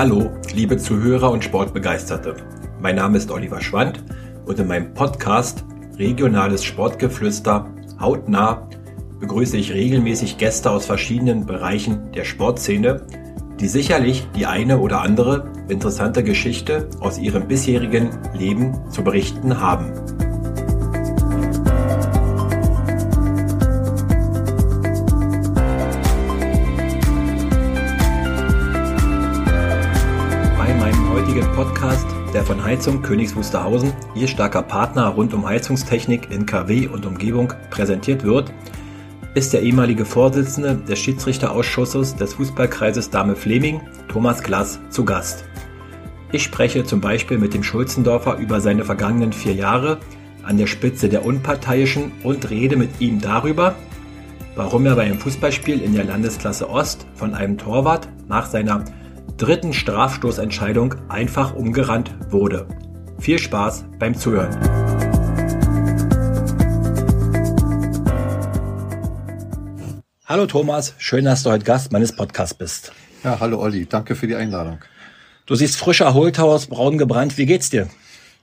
Hallo, liebe Zuhörer und Sportbegeisterte. Mein Name ist Oliver Schwand und in meinem Podcast Regionales Sportgeflüster hautnah begrüße ich regelmäßig Gäste aus verschiedenen Bereichen der Sportszene, die sicherlich die eine oder andere interessante Geschichte aus ihrem bisherigen Leben zu berichten haben. Heizung Königs Wusterhausen, ihr starker Partner rund um Heizungstechnik in KW und Umgebung, präsentiert wird, ist der ehemalige Vorsitzende des Schiedsrichterausschusses des Fußballkreises Dame Fleming, Thomas Glass, zu Gast. Ich spreche zum Beispiel mit dem Schulzendorfer über seine vergangenen vier Jahre an der Spitze der Unparteiischen und rede mit ihm darüber, warum er bei einem Fußballspiel in der Landesklasse Ost von einem Torwart nach seiner dritten Strafstoßentscheidung einfach umgerannt wurde. Viel Spaß beim Zuhören. Hallo Thomas, schön, dass du heute Gast meines Podcasts bist. Ja, hallo Olli, danke für die Einladung. Du siehst frisch erholt aus, braun gebrannt. Wie geht's dir?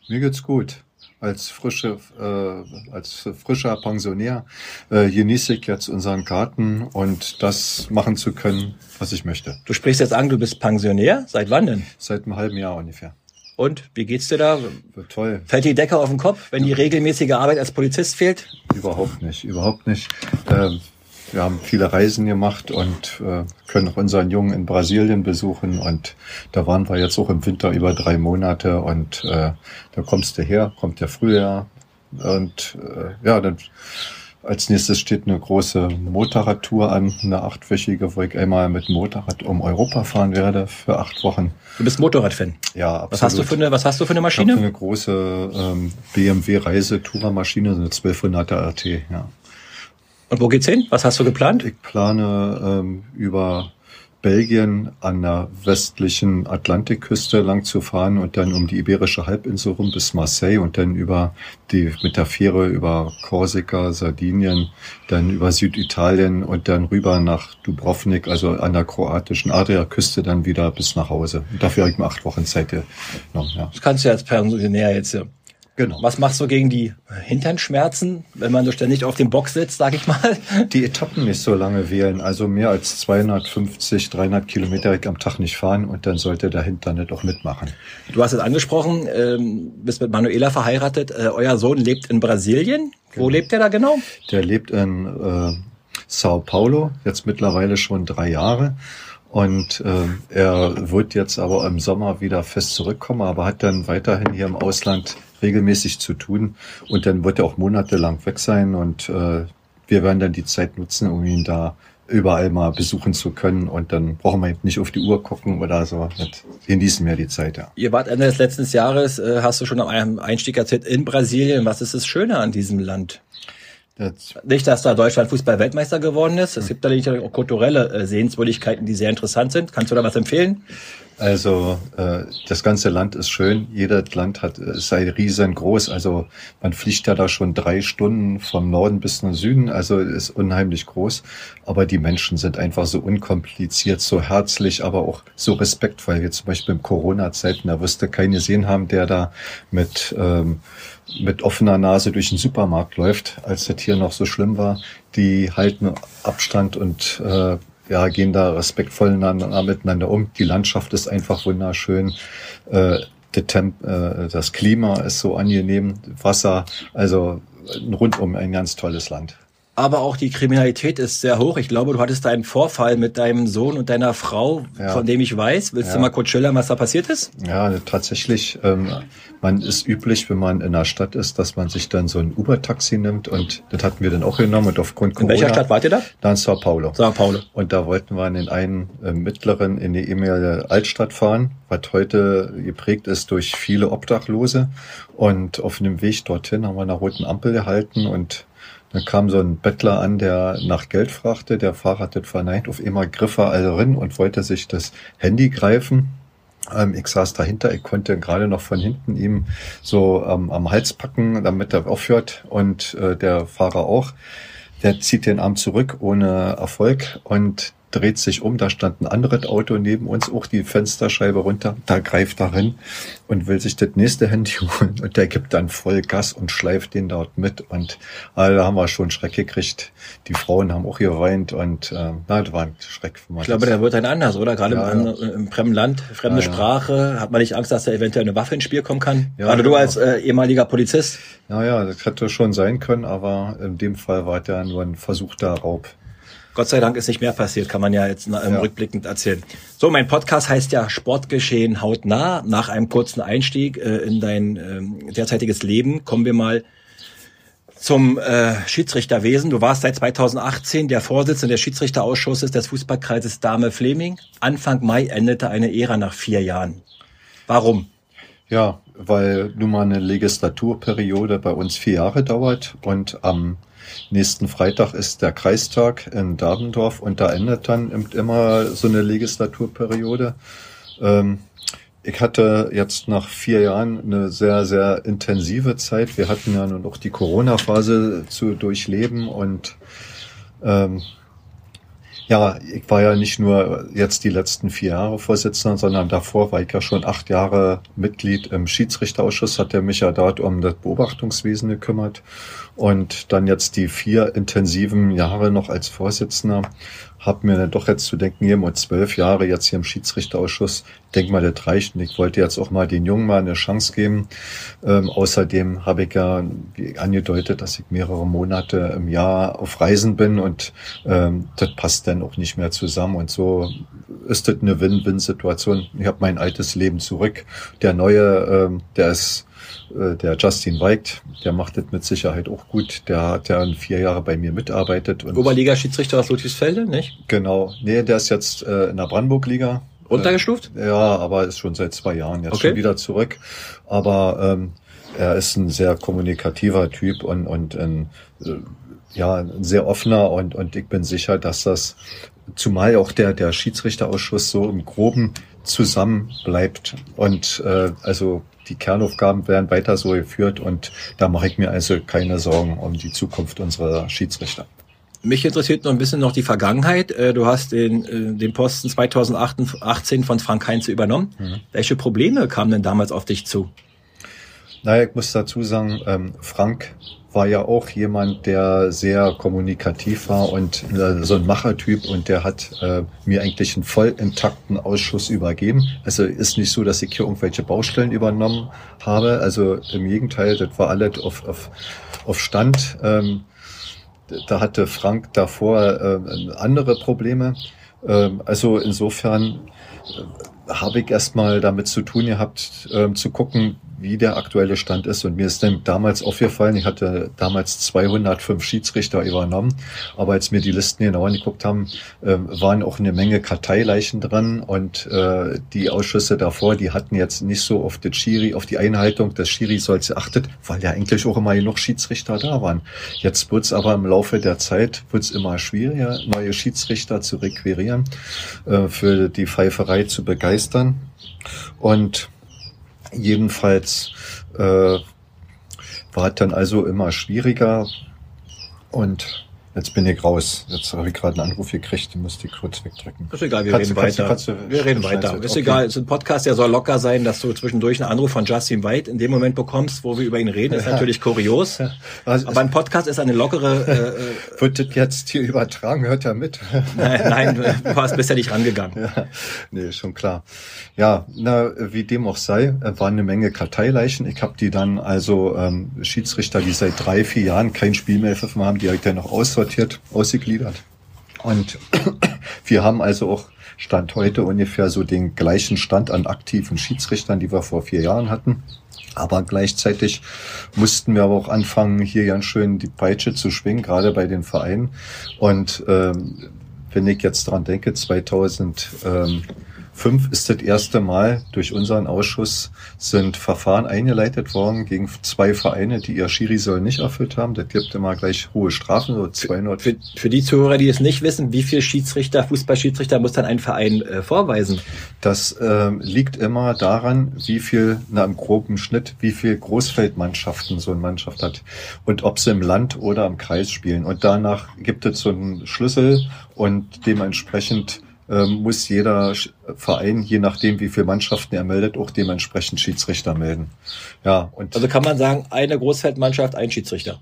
Mir geht's gut. Als frische, äh, als frischer Pensionär äh, genieße ich jetzt unseren Garten und das machen zu können, was ich möchte. Du sprichst jetzt an, du bist Pensionär. Seit wann denn? Seit einem halben Jahr ungefähr. Und wie geht's dir da? Toll. Fällt die Decke auf den Kopf, wenn die regelmäßige Arbeit als Polizist fehlt? Überhaupt nicht, überhaupt nicht. Ähm, wir haben viele Reisen gemacht und äh, können auch unseren Jungen in Brasilien besuchen. Und da waren wir jetzt auch im Winter über drei Monate. Und äh, da kommst du her, kommt der Frühjahr. Und äh, ja, dann als nächstes steht eine große Motorradtour an, eine achtwöchige, wo ich einmal mit Motorrad um Europa fahren werde für acht Wochen. Du bist Motorradfan? Ja, absolut. Was hast du für eine, was hast du für eine Maschine? Ich eine große ähm, BMW Reisetourermaschine, so eine 1200er RT, ja. Und wo geht's hin? Was hast du geplant? Ich plane ähm, über Belgien an der westlichen Atlantikküste lang zu fahren und dann um die Iberische Halbinsel rum bis Marseille und dann über die mit der Fähre über Korsika, Sardinien, dann über Süditalien und dann rüber nach Dubrovnik, also an der kroatischen Adriaküste dann wieder bis nach Hause. Und dafür habe ich mir acht Wochen Zeit genommen. Ja. Das kannst du ja als Pensionär jetzt ja. Genau. Was machst du gegen die Hinternschmerzen, wenn man so ständig auf dem Box sitzt, sag ich mal? Die Etappen nicht so lange wählen. Also mehr als 250, 300 Kilometer am Tag nicht fahren und dann sollte der Hintern nicht auch mitmachen. Du hast es angesprochen, ähm, bist mit Manuela verheiratet. Äh, euer Sohn lebt in Brasilien. Wo genau. lebt der da genau? Der lebt in äh, Sao Paulo, jetzt mittlerweile schon drei Jahre. Und äh, er wird jetzt aber im Sommer wieder fest zurückkommen, aber hat dann weiterhin hier im Ausland regelmäßig zu tun. Und dann wird er auch monatelang weg sein und äh, wir werden dann die Zeit nutzen, um ihn da überall mal besuchen zu können und dann brauchen wir nicht auf die Uhr gucken oder so. Das genießen wir die Zeit, ja. Ihr wart Ende des letzten Jahres, äh, hast du schon am einem Einstieg erzählt, in Brasilien. Was ist das Schöne an diesem Land? Das nicht, dass da Deutschland Fußball-Weltmeister geworden ist. Es gibt da natürlich auch kulturelle äh, Sehenswürdigkeiten, die sehr interessant sind. Kannst du da was empfehlen? Also äh, das ganze Land ist schön. Jedes Land hat äh, sei riesengroß. Also man fliegt ja da schon drei Stunden vom Norden bis zum Süden. Also ist unheimlich groß. Aber die Menschen sind einfach so unkompliziert, so herzlich, aber auch so respektvoll. Wie zum Beispiel im Corona-Zeiten, da wirst du keinen gesehen haben, der da mit ähm, mit offener Nase durch den Supermarkt läuft, als das hier noch so schlimm war. Die halten Abstand und äh, ja, gehen da respektvoll miteinander um. Die Landschaft ist einfach wunderschön. Äh, äh, das Klima ist so angenehm, Wasser, also rundum ein ganz tolles Land aber auch die Kriminalität ist sehr hoch. Ich glaube, du hattest da einen Vorfall mit deinem Sohn und deiner Frau, ja. von dem ich weiß. Willst ja. du mal kurz schildern, was da passiert ist? Ja, tatsächlich. Ähm, man ist üblich, wenn man in einer Stadt ist, dass man sich dann so ein Uber-Taxi nimmt und das hatten wir dann auch genommen und aufgrund Corona. In welcher Stadt wart ihr da? Da in Sao Paulo. Sao Paulo. Und da wollten wir in den einen äh, mittleren, in die ehemalige Altstadt fahren, was heute geprägt ist durch viele Obdachlose. Und auf dem Weg dorthin haben wir eine roten Ampel gehalten und dann kam so ein Bettler an, der nach Geld fragte. Der Fahrer hat das verneint. Auf einmal griff er also rein und wollte sich das Handy greifen. Ähm, ich saß dahinter. Ich konnte gerade noch von hinten ihm so ähm, am Hals packen, damit er aufhört. Und äh, der Fahrer auch. Der zieht den Arm zurück ohne Erfolg. Und dreht sich um, da stand ein anderes Auto neben uns, auch die Fensterscheibe runter, da greift er hin und will sich das nächste Handy holen und der gibt dann voll Gas und schleift den dort mit und äh, da haben wir schon Schreck gekriegt. Die Frauen haben auch geweint und äh, na, das war ein Schreck für. Ich glaube, der wird dann anders, oder? Gerade ja, im, ja. im fremden Land, fremde ja, Sprache, hat man nicht Angst, dass da eventuell eine Waffe ins Spiel kommen kann? Gerade du genau. als äh, ehemaliger Polizist? Naja, das hätte schon sein können, aber in dem Fall war der nur ein versuchter Raub. Gott sei Dank ist nicht mehr passiert, kann man ja jetzt ähm, ja. rückblickend erzählen. So, mein Podcast heißt ja Sportgeschehen hautnah. Nach einem kurzen Einstieg äh, in dein ähm, derzeitiges Leben kommen wir mal zum äh, Schiedsrichterwesen. Du warst seit 2018 der Vorsitzende des Schiedsrichterausschusses des Fußballkreises Dame Fleming. Anfang Mai endete eine Ära nach vier Jahren. Warum? Ja, weil nun mal eine Legislaturperiode bei uns vier Jahre dauert und am Nächsten Freitag ist der Kreistag in Dabendorf und da endet dann immer so eine Legislaturperiode. Ähm, ich hatte jetzt nach vier Jahren eine sehr, sehr intensive Zeit. Wir hatten ja nun auch die Corona-Phase zu durchleben und ähm, ja, ich war ja nicht nur jetzt die letzten vier Jahre Vorsitzender, sondern davor war ich ja schon acht Jahre Mitglied im Schiedsrichterausschuss, hat der mich ja dort um das Beobachtungswesen gekümmert und dann jetzt die vier intensiven Jahre noch als Vorsitzender habe mir dann doch jetzt zu denken, hier mal zwölf Jahre jetzt hier im Schiedsrichterausschuss, denk mal, das reicht. Und ich wollte jetzt auch mal den Jungen mal eine Chance geben. Ähm, außerdem habe ich ja angedeutet, dass ich mehrere Monate im Jahr auf Reisen bin und ähm, das passt dann auch nicht mehr zusammen. Und so ist das eine Win-Win-Situation. Ich habe mein altes Leben zurück. Der neue, ähm, der ist äh, der Justin Weigt, der macht das mit Sicherheit auch gut. Der hat ja vier Jahre bei mir mitarbeitet. Und Oberliga-Schiedsrichter aus Ludwigsfelde, nicht? Genau. Nee, der ist jetzt äh, in der Brandenburg-Liga. Runtergestuft? Äh, ja, aber ist schon seit zwei Jahren jetzt okay. schon wieder zurück. Aber ähm, er ist ein sehr kommunikativer Typ und, und ein, äh, ja, ein sehr offener und, und ich bin sicher, dass das zumal auch der, der Schiedsrichterausschuss so im Groben zusammen bleibt und äh, also die Kernaufgaben werden weiter so geführt und da mache ich mir also keine Sorgen um die Zukunft unserer Schiedsrichter. Mich interessiert noch ein bisschen noch die Vergangenheit. Äh, du hast den, äh, den Posten 2018 von Frank Heinze übernommen. Mhm. Welche Probleme kamen denn damals auf dich zu? Naja, ich muss dazu sagen, ähm, Frank war ja auch jemand, der sehr kommunikativ war und äh, so ein Machertyp und der hat äh, mir eigentlich einen voll intakten Ausschuss übergeben. Also ist nicht so, dass ich hier irgendwelche Baustellen übernommen habe. Also im Gegenteil, das war alles auf, auf, auf Stand. Ähm, da hatte Frank davor äh, andere Probleme. Ähm, also insofern äh, habe ich erstmal damit zu tun gehabt, ähm, zu gucken, wie der aktuelle Stand ist. Und mir ist dann damals aufgefallen, ich hatte damals 205 Schiedsrichter übernommen, aber als mir die Listen genau angeguckt haben, äh, waren auch eine Menge Karteileichen dran und äh, die Ausschüsse davor, die hatten jetzt nicht so auf das Schiri, auf die Einhaltung des Schiri-Solls geachtet, weil ja eigentlich auch immer genug Schiedsrichter da waren. Jetzt wird's aber im Laufe der Zeit wird's immer schwieriger, neue Schiedsrichter zu requirieren, äh, für die Pfeiferei zu begeistern. Und Jedenfalls äh, war es dann also immer schwieriger. Und Jetzt bin ich raus. Jetzt habe ich gerade einen Anruf gekriegt, den musste ich kurz wegdrücken. Ist egal, wir kannst, reden weiter. Kannst, kannst wir reden weiter. Ist okay. egal, es ist ein Podcast, der soll locker sein, dass du zwischendurch einen Anruf von Justin White in dem Moment bekommst, wo wir über ihn reden, ist ja. natürlich kurios. Also Aber ein Podcast ist eine lockere... Äh, Wird das jetzt hier übertragen? Hört er mit? nein, nein, du hast bisher nicht rangegangen. Ja, nee, schon klar. Ja, na, wie dem auch sei, waren eine Menge Karteileichen. Ich habe die dann also ähm, Schiedsrichter, die seit drei, vier Jahren kein Spiel mehr pfiffen haben, die habe ich dann noch aussortiert aussortiert, ausgegliedert. Und wir haben also auch Stand heute ungefähr so den gleichen Stand an aktiven Schiedsrichtern, die wir vor vier Jahren hatten. Aber gleichzeitig mussten wir aber auch anfangen, hier ganz schön die Peitsche zu schwingen, gerade bei den Vereinen. Und ähm, wenn ich jetzt dran denke, 2015 fünf ist das erste Mal durch unseren Ausschuss sind Verfahren eingeleitet worden gegen zwei Vereine, die ihr Schiri soll nicht erfüllt haben. Das gibt immer gleich hohe Strafen, so 200. Für, für die Zuhörer, die es nicht wissen, wie viel Schiedsrichter, Fußballschiedsrichter muss dann ein Verein äh, vorweisen? Das äh, liegt immer daran, wie viel, na im groben Schnitt, wie viel Großfeldmannschaften so eine Mannschaft hat und ob sie im Land oder im Kreis spielen. Und danach gibt es so einen Schlüssel und dementsprechend muss jeder Verein, je nachdem wie viele Mannschaften er meldet, auch dementsprechend Schiedsrichter melden. Ja, und also kann man sagen, eine Großfeldmannschaft, ein Schiedsrichter.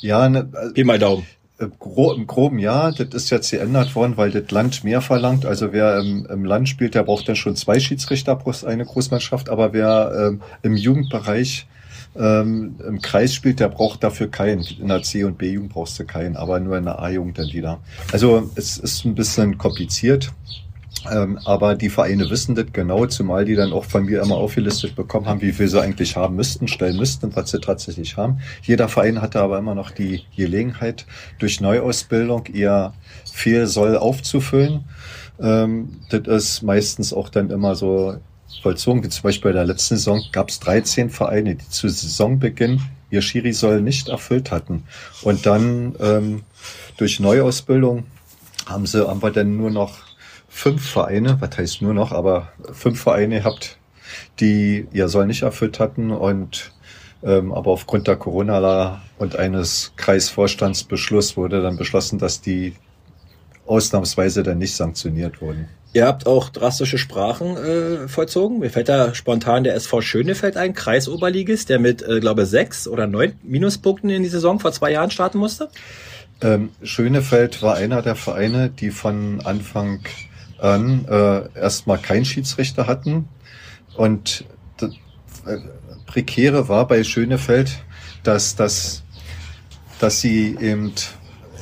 Ja, ne, Pi mal Daumen. Äh, Im groben ja, das ist jetzt geändert worden, weil das Land mehr verlangt. Also wer im, im Land spielt, der braucht dann schon zwei Schiedsrichter pro eine Großmannschaft. Aber wer ähm, im Jugendbereich ähm, im Kreis spielt, der braucht dafür keinen. In der C- und B-Jugend brauchst du keinen, aber nur in der A-Jugend dann wieder. Also es ist ein bisschen kompliziert. Ähm, aber die Vereine wissen das genau, zumal die dann auch von mir immer aufgelistet bekommen haben, wie viel sie eigentlich haben müssten, stellen müssten und was sie tatsächlich haben. Jeder Verein hatte aber immer noch die Gelegenheit, durch Neuausbildung ihr Fehlsoll aufzufüllen. Ähm, das ist meistens auch dann immer so vollzogen, wie zum Beispiel bei der letzten Saison gab es 13 Vereine, die zu Saisonbeginn ihr Schiri-Soll nicht erfüllt hatten. Und dann ähm, durch Neuausbildung haben sie, haben wir dann nur noch fünf Vereine, was heißt nur noch, aber fünf Vereine habt, die ihr Soll nicht erfüllt hatten und ähm, aber aufgrund der Corona und eines Kreisvorstandsbeschluss wurde dann beschlossen, dass die ausnahmsweise dann nicht sanktioniert wurden. Ihr habt auch drastische Sprachen äh, vollzogen. Mir fällt da spontan der SV Schönefeld ein, Kreisoberligist, der mit, äh, glaube sechs oder neun Minuspunkten in die Saison vor zwei Jahren starten musste. Ähm, Schönefeld war einer der Vereine, die von Anfang an äh, erstmal keinen Schiedsrichter hatten. Und das äh, Prekäre war bei Schönefeld, dass, dass, dass sie eben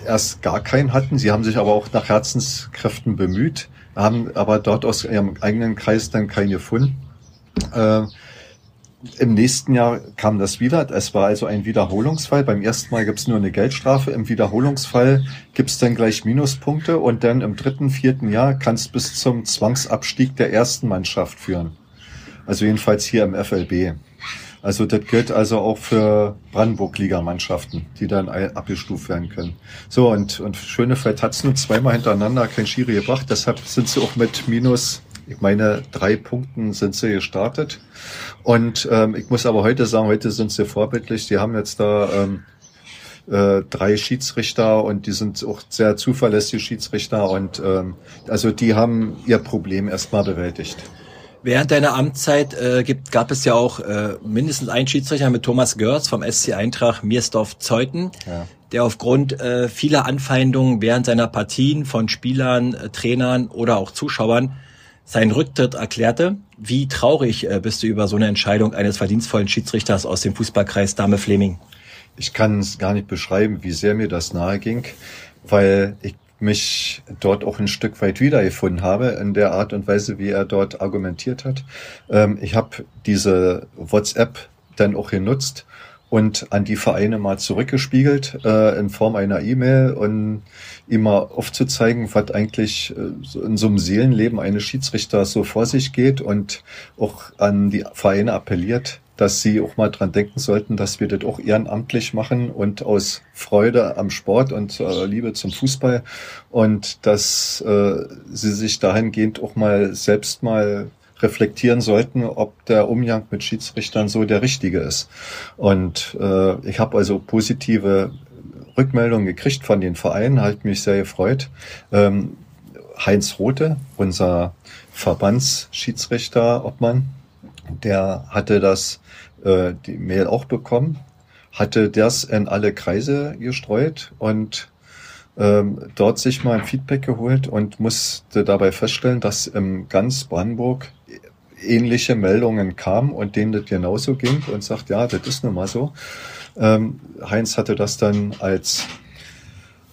erst gar keinen hatten. Sie haben sich aber auch nach Herzenskräften bemüht, haben aber dort aus ihrem eigenen Kreis dann keinen gefunden. Äh, im nächsten Jahr kam das wieder. Es war also ein Wiederholungsfall. Beim ersten Mal gibt es nur eine Geldstrafe. Im Wiederholungsfall gibt es dann gleich Minuspunkte und dann im dritten, vierten Jahr kann es bis zum Zwangsabstieg der ersten Mannschaft führen. Also jedenfalls hier im FLB. Also das gilt also auch für Brandenburg-Liga-Mannschaften, die dann abgestuft werden können. So, und, und Schönefeld hat es nur zweimal hintereinander kein Schiri gebracht, deshalb sind sie auch mit minus ich meine, drei Punkten sind sie gestartet. Und ähm, ich muss aber heute sagen, heute sind sie vorbildlich. Die haben jetzt da ähm, äh, drei Schiedsrichter und die sind auch sehr zuverlässige Schiedsrichter und ähm, also die haben ihr Problem erstmal bewältigt. Während deiner Amtszeit äh, gibt, gab es ja auch äh, mindestens einen Schiedsrichter mit Thomas Görz vom SC Eintracht Miersdorf-Zeuthen, ja. der aufgrund äh, vieler Anfeindungen während seiner Partien von Spielern, äh, Trainern oder auch Zuschauern seinen Rücktritt erklärte. Wie traurig äh, bist du über so eine Entscheidung eines verdienstvollen Schiedsrichters aus dem Fußballkreis Dame Fleming? Ich kann es gar nicht beschreiben, wie sehr mir das nahe ging, weil ich mich dort auch ein Stück weit wiedergefunden habe in der Art und Weise, wie er dort argumentiert hat. Ähm, ich habe diese WhatsApp dann auch genutzt und an die Vereine mal zurückgespiegelt äh, in Form einer E-Mail und immer aufzuzeigen, was eigentlich äh, in so einem Seelenleben eines Schiedsrichters so vor sich geht und auch an die Vereine appelliert, dass sie auch mal dran denken sollten, dass wir das auch ehrenamtlich machen und aus Freude am Sport und äh, Liebe zum Fußball und dass äh, sie sich dahingehend auch mal selbst mal reflektieren sollten, ob der Umgang mit Schiedsrichtern so der richtige ist. Und äh, ich habe also positive Rückmeldungen gekriegt von den Vereinen, halt mich sehr gefreut. Ähm, Heinz Rote, unser Verbandsschiedsrichter, Obmann, der hatte das, äh, die Mail auch bekommen, hatte das in alle Kreise gestreut und ähm, dort sich mal ein Feedback geholt und musste dabei feststellen, dass im ganz Brandenburg ähnliche Meldungen kamen und denen das genauso ging und sagt, ja, das ist nun mal so. Ähm, Heinz hatte das dann als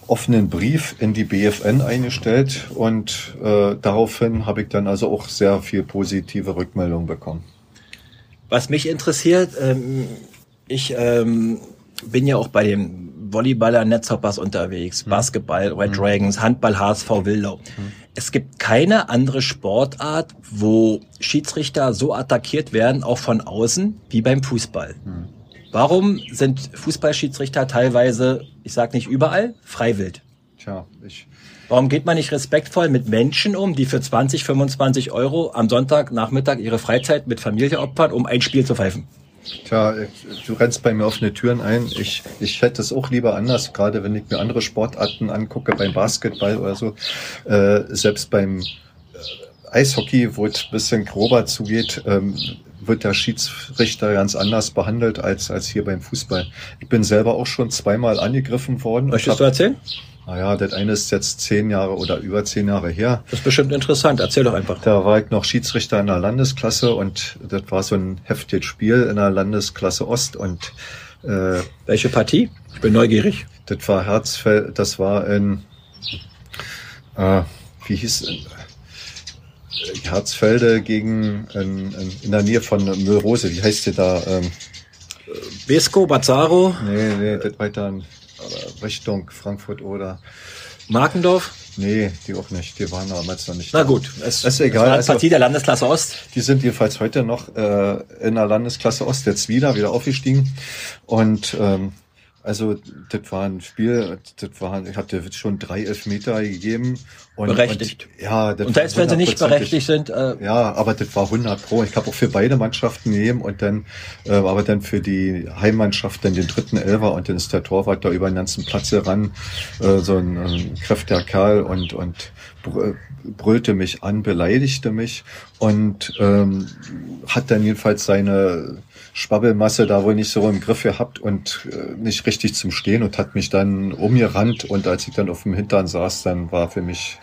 offenen Brief in die BFN eingestellt und äh, daraufhin habe ich dann also auch sehr viel positive Rückmeldungen bekommen. Was mich interessiert, ähm, ich ähm, bin ja auch bei dem Volleyballer Netzhoppers unterwegs, mhm. Basketball Red mhm. Dragons, Handball HSV Wildau. Mhm. Es gibt keine andere Sportart, wo Schiedsrichter so attackiert werden, auch von außen, wie beim Fußball. Mhm. Warum sind Fußballschiedsrichter teilweise, ich sag nicht überall, freiwillig? Tja, ich. Warum geht man nicht respektvoll mit Menschen um, die für 20, 25 Euro am Sonntagnachmittag ihre Freizeit mit Familie opfern, um ein Spiel zu pfeifen? Tja, du rennst bei mir offene Türen ein. Ich, ich hätte es auch lieber anders, gerade wenn ich mir andere Sportarten angucke, beim Basketball oder so. Äh, selbst beim äh, Eishockey, wo es ein bisschen grober zugeht, ähm, wird der Schiedsrichter ganz anders behandelt als, als hier beim Fußball. Ich bin selber auch schon zweimal angegriffen worden. Möchtest du erzählen? Naja, das eine ist jetzt zehn Jahre oder über zehn Jahre her. Das ist bestimmt interessant. Erzähl doch einfach. Da war ich noch Schiedsrichter in der Landesklasse und das war so ein heftiges Spiel in der Landesklasse Ost und äh, welche Partie? Ich bin neugierig. Das war Herzfeld, das war in äh, wie hieß äh, Herzfelde gegen in, in, in der Nähe von Müllrose. Wie heißt die da? Ähm, Vesco, Bazzaro? Nee, nee, das weiter Richtung Frankfurt oder Markendorf? Nee, die auch nicht. Die waren damals noch nicht. Na gut, es, ist egal. Es war Partie also, der Landesklasse Ost. Die sind jedenfalls heute noch äh, in der Landesklasse Ost jetzt wieder, wieder aufgestiegen. Und ähm, also das war ein Spiel, das war, ich hatte schon drei Elfmeter gegeben. Und, berechtigt. Und, ja, das und selbst wenn sie nicht berechtigt sind. Äh, ja, aber das war 100 pro. Ich habe auch für beide Mannschaften gegeben und dann, äh, aber dann für die Heimmannschaft dann den dritten Elfer und dann ist der Torwart da über den ganzen Platz heran, äh, so ein, ein kräftiger Kerl und und brüllte mich an, beleidigte mich und ähm, hat dann jedenfalls seine Schwabbelmasse da wohl nicht so im Griff gehabt und äh, nicht richtig zum Stehen und hat mich dann umgerannt und als ich dann auf dem Hintern saß, dann war für mich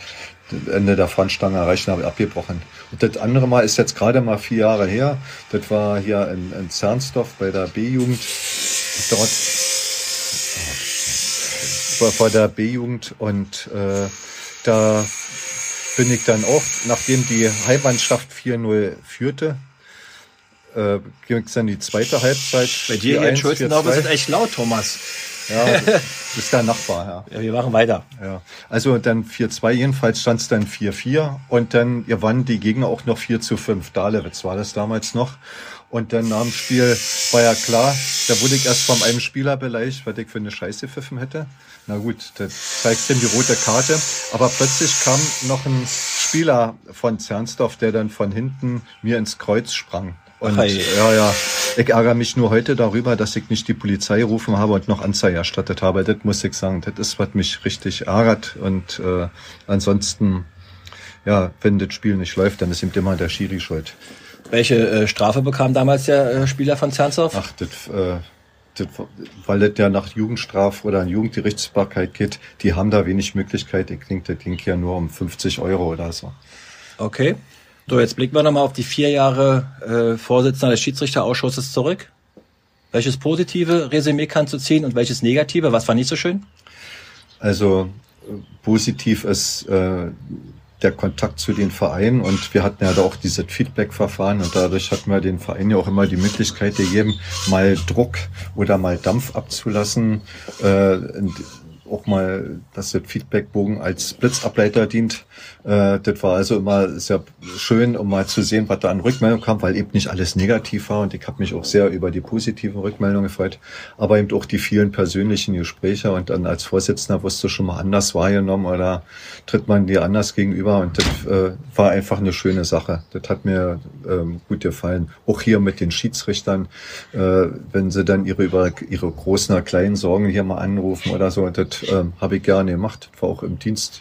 Ende der Fahnenstange erreicht und habe abgebrochen. Und das andere Mal ist jetzt gerade mal vier Jahre her. Das war hier in, in Zernsdorf bei der B-Jugend. Dort war vor der B-Jugend und äh, da bin ich dann auch, nachdem die Heimmannschaft 4-0 führte, äh, ging es dann die zweite Halbzeit. Bei dir hier in Schulzenau ist echt laut, Thomas. Ja, das ist der Nachbar, ja. ja. Wir machen weiter. Ja. Also dann 4-2, jedenfalls stand es dann 4-4 und dann gewannen die Gegner auch noch 4 zu 5. Dalewitz war das damals noch. Und dann nach dem Spiel war ja klar, da wurde ich erst von einem Spieler beleidigt, weil ich für eine Scheiße pfiffen hätte. Na gut, da zeigt ihm die rote Karte. Aber plötzlich kam noch ein Spieler von Zernsdorf, der dann von hinten mir ins Kreuz sprang. Und Hi. ja, ja, ich ärgere mich nur heute darüber, dass ich nicht die Polizei gerufen habe und noch Anzeige erstattet habe. Das muss ich sagen, das ist, was mich richtig ärgert. Und äh, ansonsten, ja, wenn das Spiel nicht läuft, dann ist ihm immer der Schiri schuld. Welche äh, Strafe bekam damals der äh, Spieler von Zernsdorf? Ach, das, äh, das, weil das ja nach Jugendstraf oder Jugendgerichtsbarkeit geht, die haben da wenig Möglichkeit. Ich denke, das ging ja nur um 50 Euro oder so. Okay. So, jetzt blicken wir nochmal auf die vier Jahre äh, Vorsitzender des Schiedsrichterausschusses zurück. Welches positive Resümee kannst du ziehen und welches negative? Was war nicht so schön? Also positiv ist äh, der Kontakt zu den Vereinen und wir hatten ja da auch dieses Feedback-Verfahren und dadurch hatten wir den Vereinen ja auch immer die Möglichkeit gegeben, mal Druck oder mal Dampf abzulassen. Äh, auch mal, dass der Feedbackbogen als Blitzableiter dient. Äh, das war also immer sehr schön, um mal zu sehen, was da an Rückmeldung kam, weil eben nicht alles negativ war und ich habe mich auch sehr über die positiven Rückmeldungen gefreut, aber eben auch die vielen persönlichen Gespräche und dann als Vorsitzender wusste schon mal anders wahrgenommen oder tritt man dir anders gegenüber und das äh, war einfach eine schöne Sache. Das hat mir ähm, gut gefallen. Auch hier mit den Schiedsrichtern, äh, wenn sie dann ihre über ihre großen oder kleinen Sorgen hier mal anrufen oder so, das äh, habe ich gerne gemacht. War auch im Dienst,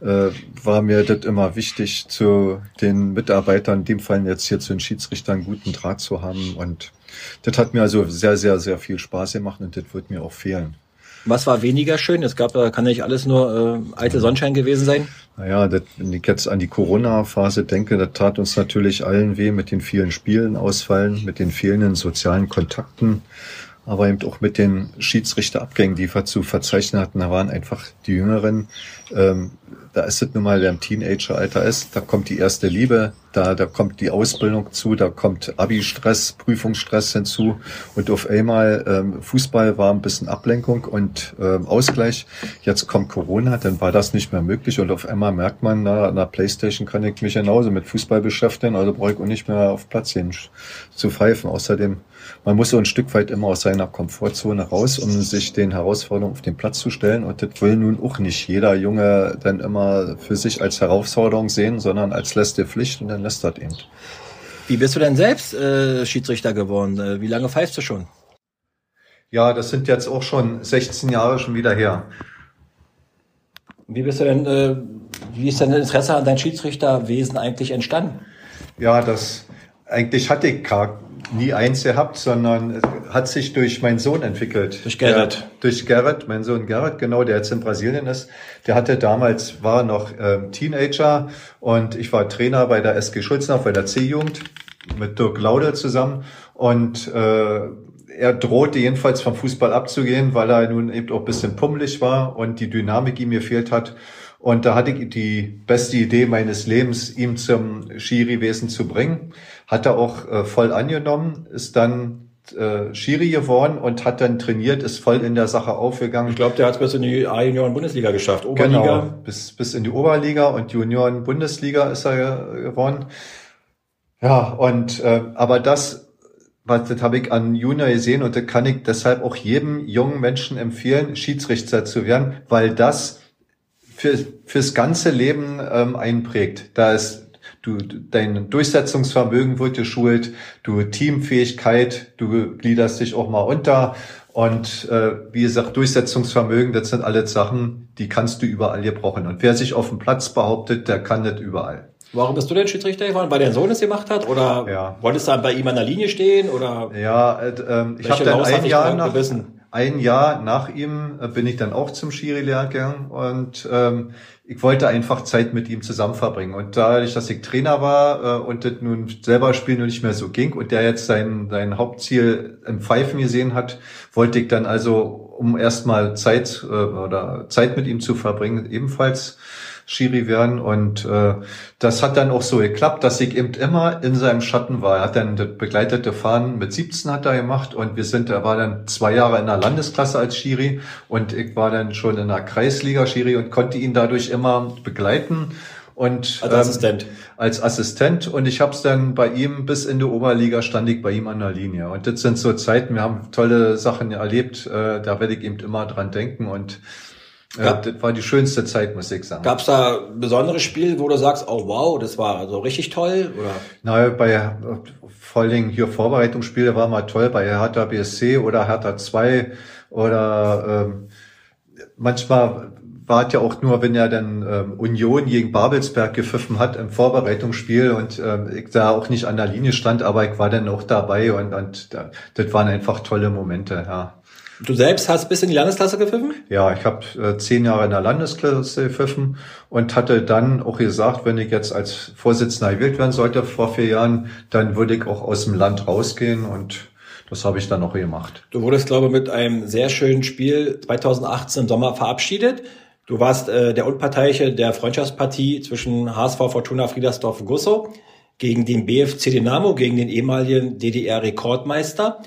äh, war mir das immer wichtig, zu den Mitarbeitern, in dem Fall jetzt hier zu den Schiedsrichtern, guten Draht zu haben. Und das hat mir also sehr, sehr, sehr viel Spaß gemacht und das wird mir auch fehlen. Was war weniger schön? Es gab, kann nicht alles nur äh, alte Sonnenschein gewesen sein? Naja, das, wenn ich jetzt an die Corona-Phase denke, das tat uns natürlich allen weh mit den vielen Spielen ausfallen, mit den fehlenden sozialen Kontakten aber eben auch mit den Schiedsrichterabgängen, die wir zu verzeichnen hatten, da waren einfach die Jüngeren, ähm, da ist es nun mal, der im Teenageralter ist, da kommt die erste Liebe, da, da kommt die Ausbildung zu, da kommt Abi-Stress, Prüfungsstress hinzu und auf einmal ähm, Fußball war ein bisschen Ablenkung und ähm, Ausgleich. Jetzt kommt Corona, dann war das nicht mehr möglich und auf einmal merkt man, na, an der Playstation kann ich mich genauso mit Fußball beschäftigen, also brauche ich auch nicht mehr auf Platz hin zu pfeifen. Außerdem man muss so ein Stück weit immer aus seiner Komfortzone raus, um sich den Herausforderungen auf den Platz zu stellen. Und das will nun auch nicht jeder Junge dann immer für sich als Herausforderung sehen, sondern als letzte Pflicht und dann lässt das eben. Wie bist du denn selbst äh, Schiedsrichter geworden? Äh, wie lange pfeifst du schon? Ja, das sind jetzt auch schon 16 Jahre schon wieder her. Wie bist du denn, äh, wie ist dein Interesse an dein Schiedsrichterwesen eigentlich entstanden? Ja, das eigentlich hatte ich gar nie eins gehabt, sondern hat sich durch meinen Sohn entwickelt. Durch Gerrit. Der, durch Gerrit, mein Sohn Gerrit, genau, der jetzt in Brasilien ist. Der hatte damals, war noch ähm, Teenager und ich war Trainer bei der SG Schulznach, bei der C-Jugend mit Dirk Laude zusammen und äh, er drohte jedenfalls vom Fußball abzugehen, weil er nun eben auch ein bisschen pummelig war und die Dynamik ihm gefehlt hat. Und da hatte ich die beste Idee meines Lebens, ihm zum Schiri-Wesen zu bringen. Hat er auch äh, voll angenommen, ist dann äh, Schiri geworden und hat dann trainiert, ist voll in der Sache aufgegangen. Ich glaube, der hat es bis in die A-Junioren-Bundesliga geschafft. Oberliga. Genau, bis, bis in die Oberliga und Junioren-Bundesliga ist er geworden. Ja, und äh, aber das, was das habe ich an Junior gesehen und das kann ich deshalb auch jedem jungen Menschen empfehlen, Schiedsrichter zu werden, weil das für, fürs ganze Leben ähm, einprägt. Da ist du dein Durchsetzungsvermögen wird geschult, du Teamfähigkeit, du gliederst dich auch mal unter und äh, wie gesagt Durchsetzungsvermögen, das sind alles Sachen, die kannst du überall hier brauchen. Und wer sich auf dem Platz behauptet, der kann das überall. Warum bist du denn Schiedsrichter geworden? Weil dein Sohn es gemacht hat? Oder ja. wolltest du dann bei ihm an der Linie stehen? Oder ja, äh, äh, ich habe dann ein Jahr nach, gewissen? ein Jahr nach ihm äh, bin ich dann auch zum Skiri-Lehr gegangen und ähm, ich wollte einfach Zeit mit ihm zusammen verbringen. Und dadurch, dass ich Trainer war äh, und das nun selber spielen nur nicht mehr so ging und der jetzt sein, sein Hauptziel im Pfeifen gesehen hat, wollte ich dann also, um erstmal Zeit äh, oder Zeit mit ihm zu verbringen, ebenfalls Schiri werden. Und äh, das hat dann auch so geklappt, dass ich eben immer in seinem Schatten war. Er hat dann das begleitete Fahren mit 17 hat er gemacht und wir sind, er war dann zwei Jahre in der Landesklasse als Schiri und ich war dann schon in der Kreisliga Schiri und konnte ihn dadurch immer begleiten. Und, als Assistent. Ähm, als Assistent. Und ich habe es dann bei ihm bis in die Oberliga stand ich bei ihm an der Linie. Und das sind so Zeiten, wir haben tolle Sachen erlebt, äh, da werde ich eben immer dran denken. Und ja, das war die schönste Zeit, muss ich sagen. Gab es da besondere Spiele, wo du sagst, oh wow, das war so richtig toll? Oder? Na, bei vor allen Dingen hier Vorbereitungsspiele war mal toll bei Hertha BSC oder Hertha 2 oder ähm, manchmal war es ja auch nur, wenn er dann ähm, Union gegen Babelsberg gepfiffen hat im Vorbereitungsspiel und ähm, ich da auch nicht an der Linie stand, aber ich war dann auch dabei und, und das waren einfach tolle Momente, ja. Du selbst hast bis in die Landesklasse gepfiffen? Ja, ich habe äh, zehn Jahre in der Landesklasse gepfiffen und hatte dann auch gesagt, wenn ich jetzt als Vorsitzender gewählt werden sollte vor vier Jahren, dann würde ich auch aus dem Land rausgehen und das habe ich dann noch gemacht. Du wurdest, glaube ich, mit einem sehr schönen Spiel 2018 im Sommer verabschiedet. Du warst äh, der Unparteiche der Freundschaftspartie zwischen HSV Fortuna Friedersdorf Gusso gegen den BFC Dynamo, gegen den ehemaligen DDR-Rekordmeister.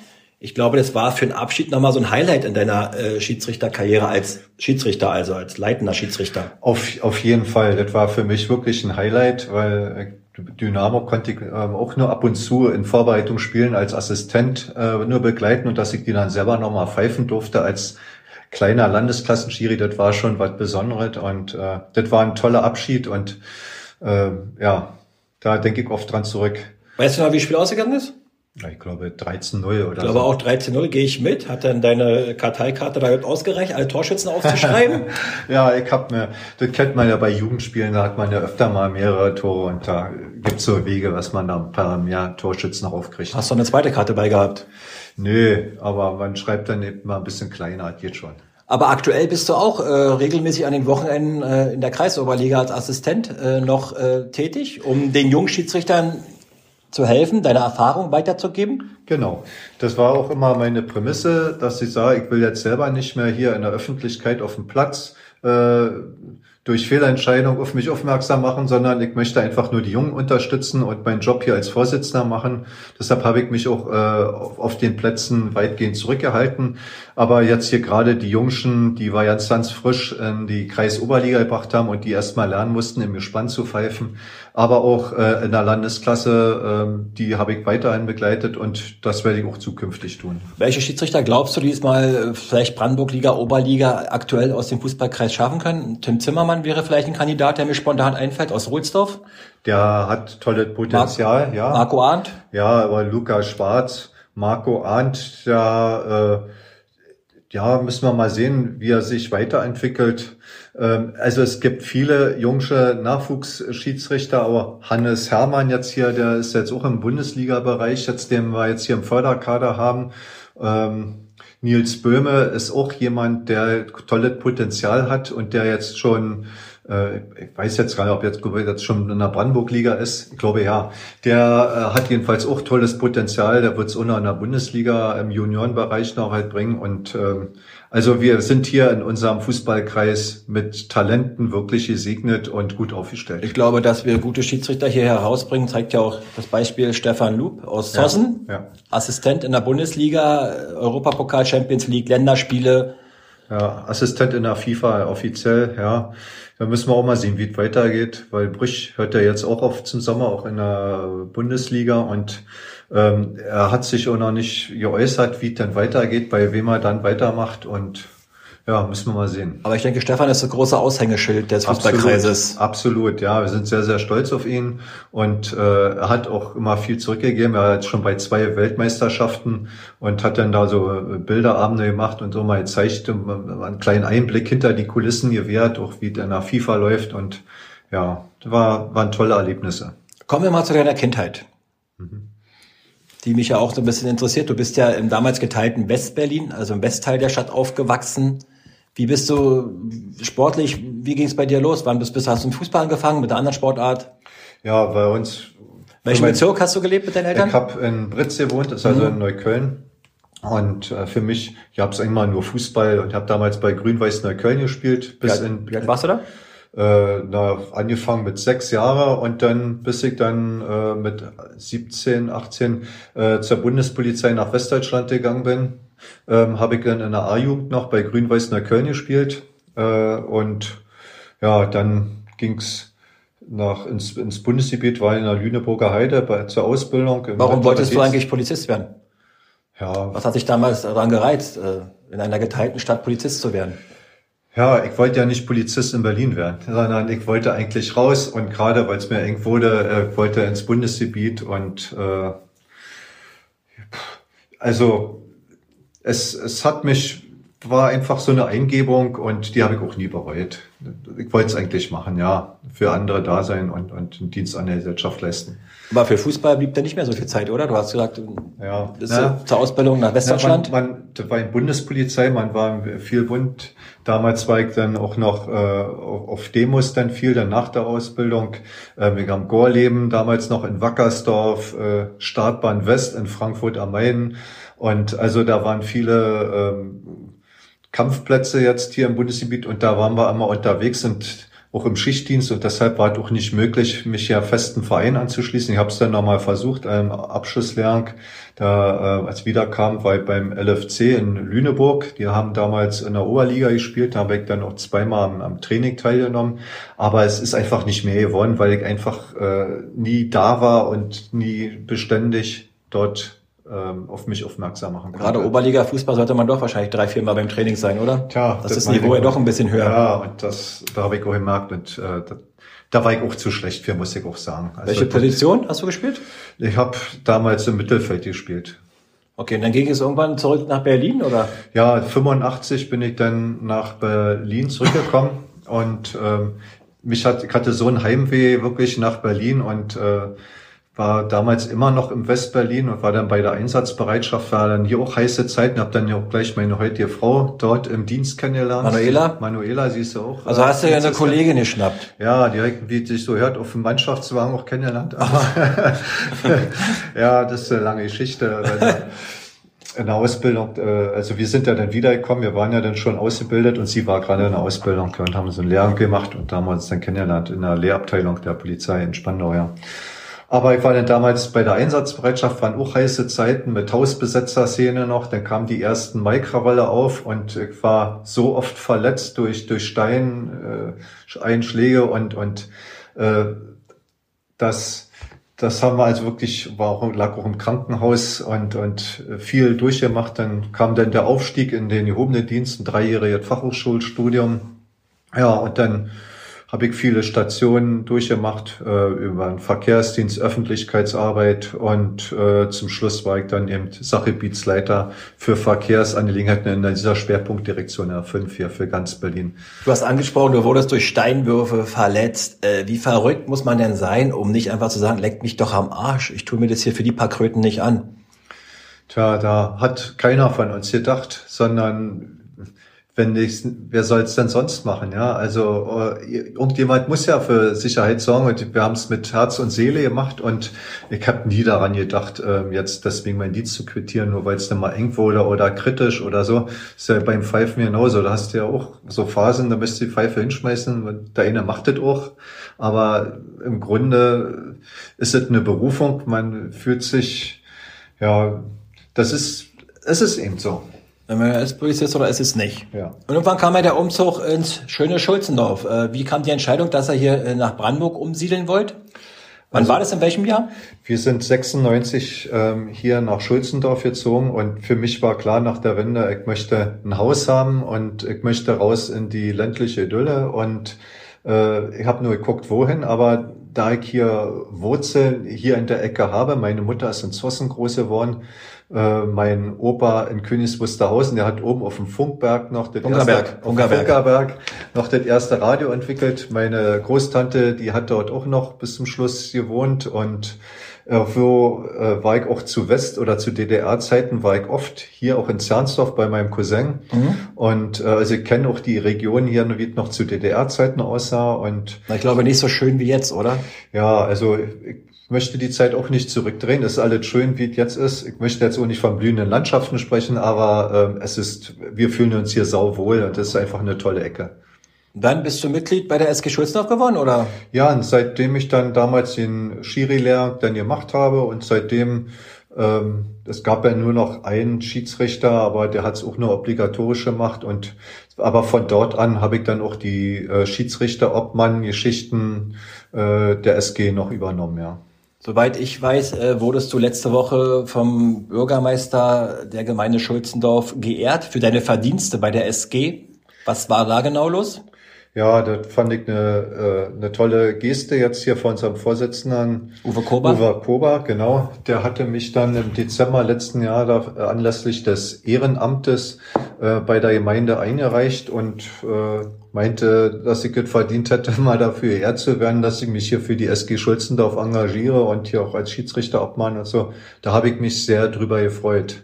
Ich glaube, das war für den Abschied nochmal so ein Highlight in deiner äh, Schiedsrichterkarriere als Schiedsrichter, also als leitender Schiedsrichter. Auf, auf jeden Fall. Das war für mich wirklich ein Highlight, weil äh, Dynamo konnte ich ähm, auch nur ab und zu in Vorbereitungsspielen als Assistent äh, nur begleiten und dass ich die dann selber nochmal pfeifen durfte als kleiner Landesklassenschiri, das war schon was Besonderes und äh, das war ein toller Abschied und äh, ja, da denke ich oft dran zurück. Weißt du noch, wie das Spiel ausgegangen ist? Ich glaube 13-0 oder Ich glaube so. auch 13-0 gehe ich mit. Hat dann deine Karteikarte da ausgereicht, alle Torschützen aufzuschreiben? ja, ich habe mir, das kennt man ja bei Jugendspielen, da hat man ja öfter mal mehrere Tore und da gibt's so Wege, was man da ein paar mehr Torschützen aufkriegt. Hast du eine zweite Karte bei gehabt? Nö, aber man schreibt dann eben mal ein bisschen kleiner, geht schon. Aber aktuell bist du auch äh, regelmäßig an den Wochenenden äh, in der Kreisoberliga als Assistent äh, noch äh, tätig, um den Jungschiedsrichtern zu helfen, deine Erfahrung weiterzugeben? Genau. Das war auch immer meine Prämisse, dass ich sage, ich will jetzt selber nicht mehr hier in der Öffentlichkeit auf dem Platz äh, durch Fehlentscheidung auf mich aufmerksam machen, sondern ich möchte einfach nur die Jungen unterstützen und meinen Job hier als Vorsitzender machen. Deshalb habe ich mich auch äh, auf den Plätzen weitgehend zurückgehalten. Aber jetzt hier gerade die Jungschen, die wir ganz, ganz frisch in die Kreisoberliga gebracht haben und die erstmal lernen mussten, im Gespann zu pfeifen. Aber auch äh, in der Landesklasse, äh, die habe ich weiterhin begleitet und das werde ich auch zukünftig tun. Welche Schiedsrichter glaubst du, die diesmal äh, vielleicht Brandenburg-Liga, Oberliga aktuell aus dem Fußballkreis schaffen können? Tim Zimmermann wäre vielleicht ein Kandidat, der mir spontan einfällt, aus Ruhlsdorf. Der hat tolles Potenzial, Mar ja. Marco Arndt? Ja, aber Lukas Schwarz, Marco Arndt, ja, äh, ja, müssen wir mal sehen, wie er sich weiterentwickelt. Ähm, also es gibt viele jungsche Nachwuchsschiedsrichter, aber Hannes Hermann jetzt hier, der ist jetzt auch im Bundesliga-Bereich, jetzt den wir jetzt hier im Förderkader haben. Ähm, Nils Böhme ist auch jemand, der tolles Potenzial hat und der jetzt schon, äh, ich weiß jetzt gar nicht, ob jetzt, jetzt schon in der Brandenburg-Liga ist. Ich glaube ja. Der äh, hat jedenfalls auch tolles Potenzial. Der wird es auch noch in der Bundesliga im Juniorenbereich noch halt bringen. Und ähm, also wir sind hier in unserem Fußballkreis mit Talenten wirklich gesegnet und gut aufgestellt. Ich glaube, dass wir gute Schiedsrichter hier herausbringen, zeigt ja auch das Beispiel Stefan Lub aus Zossen. Ja, ja. Assistent in der Bundesliga, Europapokal, Champions League, Länderspiele. Ja, Assistent in der FIFA offiziell, ja. Da müssen wir auch mal sehen, wie es weitergeht, weil Brüch hört ja jetzt auch auf zum Sommer, auch in der Bundesliga und ähm, er hat sich auch noch nicht geäußert, wie es dann weitergeht, bei wem er dann weitermacht und ja, müssen wir mal sehen. Aber ich denke, Stefan ist das große Aushängeschild des Fußballkreises. Absolut, ja. Wir sind sehr, sehr stolz auf ihn. Und äh, er hat auch immer viel zurückgegeben. Er hat schon bei zwei Weltmeisterschaften und hat dann da so Bilderabende gemacht und so mal gezeigt, einen kleinen Einblick hinter die Kulissen gewährt, auch wie der FIFA läuft. Und ja, war, waren tolle Erlebnisse. Kommen wir mal zu deiner Kindheit. Mhm die mich ja auch so ein bisschen interessiert. Du bist ja im damals geteilten Westberlin, also im Westteil der Stadt aufgewachsen. Wie bist du sportlich, wie ging es bei dir los? Wann bist, bist hast du mit Fußball angefangen, mit einer anderen Sportart? Ja, bei uns. Welchen Bezirk hast du gelebt mit deinen Eltern? Ich habe in Britz gewohnt, das ist also mhm. in Neukölln. Und äh, für mich, ich habe es immer nur Fußball und habe damals bei Grün-Weiß Neukölln gespielt. Bis alt, in, wie alt warst du da? Äh, na, angefangen mit sechs Jahren und dann, bis ich dann äh, mit 17, 18 äh, zur Bundespolizei nach Westdeutschland gegangen bin ähm, habe ich dann in der A-Jugend noch bei Grün-Weiß Neukölln gespielt. Äh, und ja, dann ging's nach ins, ins Bundesgebiet, war in der Lüneburger Heide bei, zur Ausbildung. Warum wolltest du eigentlich Polizist werden? Ja. Was hat dich damals daran gereizt, äh, in einer geteilten Stadt Polizist zu werden? Ja, ich wollte ja nicht Polizist in Berlin werden, sondern ich wollte eigentlich raus und gerade weil es mir eng wurde, äh, wollte ins Bundesgebiet und äh, also es, es hat mich, war einfach so eine Eingebung und die habe ich auch nie bereut. Ich wollte es eigentlich machen, ja, für andere da sein und, und einen Dienst an der Gesellschaft leisten. Aber für Fußball blieb da nicht mehr so viel Zeit, oder? Du hast gesagt, ja, ja. zur Ausbildung nach Westdeutschland? Ja, man, man, das war in Bundespolizei, man war viel bunt. Damals war ich dann auch noch äh, auf Demos dann viel, dann nach der Ausbildung. Äh, wir haben Gorleben damals noch in Wackersdorf, äh, Startbahn West in Frankfurt am Main. Und also da waren viele ähm, Kampfplätze jetzt hier im Bundesgebiet und da waren wir immer unterwegs und auch im Schichtdienst und deshalb war es auch nicht möglich, mich ja festen Verein anzuschließen. Ich habe es dann nochmal versucht, einem Abschlusslehrgang, da äh, als wiederkam, weil beim LFC in Lüneburg, die haben damals in der Oberliga gespielt, da habe ich dann auch zweimal am, am, Training teilgenommen, aber es ist einfach nicht mehr geworden, weil ich einfach äh, nie da war und nie beständig dort ähm, auf mich aufmerksam machen kann. Gerade Oberliga-Fußball sollte man doch wahrscheinlich drei, vier Mal beim Training sein, oder? Tja, das, das ist Niveau ja doch ein bisschen höher. Ja, und das, da habe ich auch gemerkt und äh, da, da war ich auch zu schlecht für, muss ich auch sagen. Also, Welche Position hast du gespielt? Ich habe damals im Mittelfeld gespielt. Okay, und dann ging es irgendwann zurück nach Berlin, oder? Ja, 85 bin ich dann nach Berlin zurückgekommen und ähm, mich hat, ich hatte so ein Heimweh wirklich nach Berlin und äh, war damals immer noch im Westberlin und war dann bei der Einsatzbereitschaft, war dann hier auch heiße Zeiten, habe dann ja auch gleich meine heutige Frau dort im Dienst kennengelernt. Manuela? Manuela, siehst du auch. Also hast du ja eine Kollegin geschnappt. Ja, direkt, wie sich so hört, auf dem Mannschaftswagen auch kennengelernt. Aber ja, das ist eine lange Geschichte. in der Ausbildung, äh, also wir sind ja dann wiedergekommen, wir waren ja dann schon ausgebildet und sie war gerade in der Ausbildung und haben so eine Lehre gemacht und da haben wir uns dann kennengelernt in der Lehrabteilung der Polizei in Spandau, ja. Aber ich war dann damals bei der Einsatzbereitschaft, waren auch heiße Zeiten mit Hausbesetzer-Szene noch. Dann kamen die ersten Maikrawalle auf und ich war so oft verletzt durch, durch Steineinschläge äh, und, und äh, das, das haben wir also wirklich, war auch, lag auch im Krankenhaus und, und viel durchgemacht. Dann kam dann der Aufstieg in den gehobenen Dienst, ein dreijähriges Fachhochschulstudium. Ja, und dann habe ich viele Stationen durchgemacht äh, über den Verkehrsdienst, Öffentlichkeitsarbeit und äh, zum Schluss war ich dann eben Sachgebietsleiter für Verkehrsangelegenheiten in dieser Schwerpunktdirektion R5 hier für ganz Berlin. Du hast angesprochen, du wurdest durch Steinwürfe verletzt. Äh, wie verrückt muss man denn sein, um nicht einfach zu sagen, leckt mich doch am Arsch, ich tue mir das hier für die paar Kröten nicht an? Tja, da hat keiner von uns gedacht, sondern wenn ich, wer soll es denn sonst machen? Ja, also äh, irgendjemand muss ja für Sicherheit sorgen und wir haben es mit Herz und Seele gemacht und ich habe nie daran gedacht, äh, jetzt deswegen mein Dienst zu quittieren, nur weil es dann mal eng wurde oder kritisch oder so. Ist ja beim Pfeifen genauso. Da hast du ja auch so Phasen, da müsst du die Pfeife hinschmeißen. Der eine macht das auch, aber im Grunde ist es eine Berufung. Man fühlt sich, ja, das ist, es ist eben so. Wenn man ist oder ist es nicht. Ja. Und irgendwann kam ja der Umzug ins schöne Schulzendorf. Äh, wie kam die Entscheidung, dass er hier äh, nach Brandenburg umsiedeln wollt? Wann also, war das in welchem Jahr? Wir sind 96 ähm, hier nach Schulzendorf gezogen und für mich war klar nach der Wende, ich möchte ein Haus haben und ich möchte raus in die ländliche Idylle und äh, ich habe nur geguckt, wohin, aber da ich hier Wurzeln hier in der Ecke habe, meine Mutter ist in Zossen groß geworden, äh, mein Opa in Königs Wusterhausen, der hat oben auf dem Funkberg noch das Funkerberg, erste, Funkerberg. Funkerberg noch das erste Radio entwickelt. Meine Großtante, die hat dort auch noch bis zum Schluss gewohnt und äh, wo äh, war ich auch zu West- oder zu DDR-Zeiten, war ich oft hier auch in Zernsdorf bei meinem Cousin. Mhm. Und äh, also ich kenne auch die Region hier, wie es noch zu DDR-Zeiten aussah. Und ich glaube nicht so schön wie jetzt, oder? Ja, also ich, möchte die Zeit auch nicht zurückdrehen. Es ist alles schön, wie es jetzt ist. Ich möchte jetzt auch nicht von blühenden Landschaften sprechen, aber ähm, es ist, wir fühlen uns hier sauwohl und das ist einfach eine tolle Ecke. Dann bist du Mitglied bei der SG Schulzdorf geworden, oder? Ja, und seitdem ich dann damals den Schiri-Lehr dann gemacht habe und seitdem, ähm, es gab ja nur noch einen Schiedsrichter, aber der hat es auch nur obligatorisch gemacht und aber von dort an habe ich dann auch die äh, Schiedsrichter-Obmann-Geschichten äh, der SG noch übernommen, ja. Soweit ich weiß, äh, wurdest du letzte Woche vom Bürgermeister der Gemeinde Schulzendorf geehrt für deine Verdienste bei der SG. Was war da genau los? Ja, das fand ich eine, äh, eine tolle Geste jetzt hier von unserem Vorsitzenden. Uwe Kober? Uwe Kober, genau. Der hatte mich dann im Dezember letzten Jahr da, äh, anlässlich des Ehrenamtes äh, bei der Gemeinde eingereicht und äh, meinte, dass ich es verdient hätte, mal dafür geehrt zu werden, dass ich mich hier für die SG Schulzendorf engagiere und hier auch als Schiedsrichter obmann und so. Da habe ich mich sehr drüber gefreut.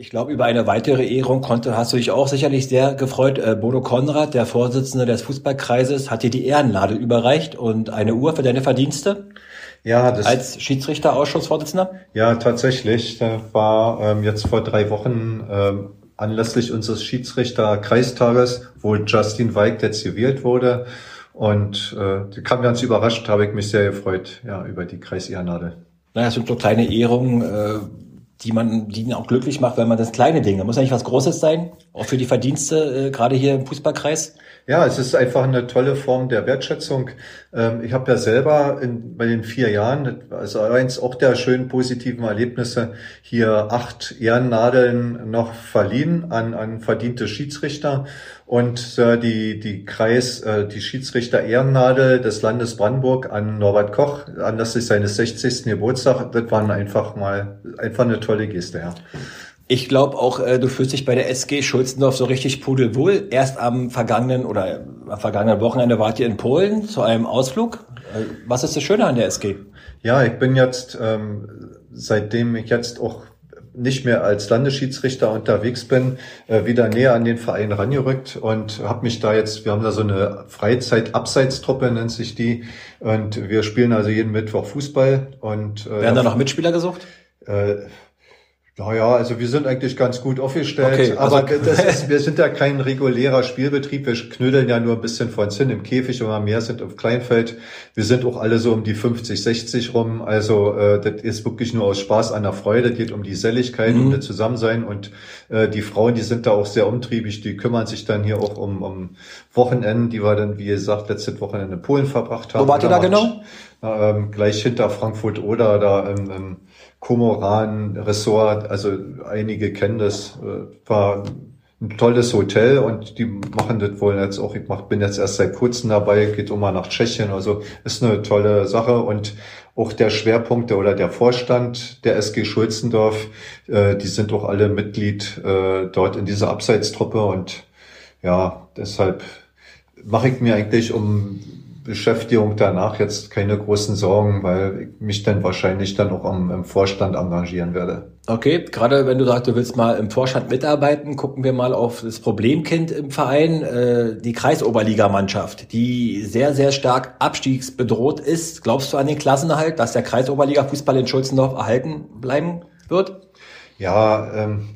Ich glaube, über eine weitere Ehrung konnte, hast du dich auch sicherlich sehr gefreut. Äh, Bodo Konrad, der Vorsitzende des Fußballkreises, hat dir die Ehrennadel überreicht und eine Uhr für deine Verdienste. Ja, das als Schiedsrichterausschussvorsitzender? Ja, tatsächlich. Da war ähm, jetzt vor drei Wochen ähm, anlässlich unseres Schiedsrichterkreistages, wo Justin Weig jetzt gewählt wurde. Und äh, kam ganz überrascht, habe ich mich sehr gefreut, ja, über die Kreisehrennadel. Naja, es sind so kleine Ehrungen. Äh die man, die ihn auch glücklich macht, weil man das kleine Ding, da muss nicht was Großes sein, auch für die Verdienste, äh, gerade hier im Fußballkreis. Ja, es ist einfach eine tolle Form der Wertschätzung. Ähm, ich habe ja selber in, bei den vier Jahren, also eins auch der schönen positiven Erlebnisse, hier acht Ehrennadeln noch verliehen an, an verdiente Schiedsrichter und äh, die, die Kreis, äh, die Schiedsrichter Ehrennadel des Landes Brandenburg an Norbert Koch anlässlich seines 60. Geburtstag. Das waren einfach mal einfach eine tolle Geste, ja. Ich glaube auch, äh, du fühlst dich bei der SG Schulzendorf so richtig pudelwohl. Erst am vergangenen oder am vergangenen Wochenende wart ihr in Polen zu einem Ausflug. Was ist das Schöne an der SG? Ja, ich bin jetzt, ähm, seitdem ich jetzt auch nicht mehr als Landesschiedsrichter unterwegs bin, äh, wieder näher an den Verein rangerückt und habe mich da jetzt, wir haben da so eine Freizeit-Abseitstruppe, nennt sich die, und wir spielen also jeden Mittwoch Fußball. und äh, Werden da noch Mitspieler gesucht? Äh, naja, also wir sind eigentlich ganz gut aufgestellt, okay, also aber das ist, wir sind ja kein regulärer Spielbetrieb. Wir knüdeln ja nur ein bisschen von hin im Käfig, wenn wir mehr sind auf Kleinfeld. Wir sind auch alle so um die 50, 60 rum. Also äh, das ist wirklich nur aus Spaß an der Freude. geht um die Selligkeit, mhm. um das Zusammensein. Und äh, die Frauen, die sind da auch sehr umtriebig. Die kümmern sich dann hier auch um, um Wochenenden, die wir dann, wie gesagt, letztes Wochenende in Polen verbracht haben. Wo wart ihr da genau? Ähm, gleich hinter Frankfurt oder da im, im Komoran-Ressort, also einige kennen das, äh, war ein tolles Hotel und die machen das wohl jetzt auch, ich mach, bin jetzt erst seit kurzem dabei, geht immer nach Tschechien, also ist eine tolle Sache. Und auch der Schwerpunkt oder der Vorstand der SG Schulzendorf, äh, die sind auch alle Mitglied äh, dort in dieser Abseitstruppe. Und ja, deshalb mache ich mir eigentlich um Beschäftigung danach jetzt keine großen Sorgen, weil ich mich dann wahrscheinlich dann auch am, im Vorstand engagieren werde. Okay, gerade wenn du sagst, du willst mal im Vorstand mitarbeiten, gucken wir mal auf das Problemkind im Verein, äh, die Kreisoberligamannschaft, die sehr, sehr stark abstiegsbedroht ist. Glaubst du an den Klassenerhalt, dass der Kreisoberliga-Fußball in Schulzendorf erhalten bleiben wird? Ja, ähm,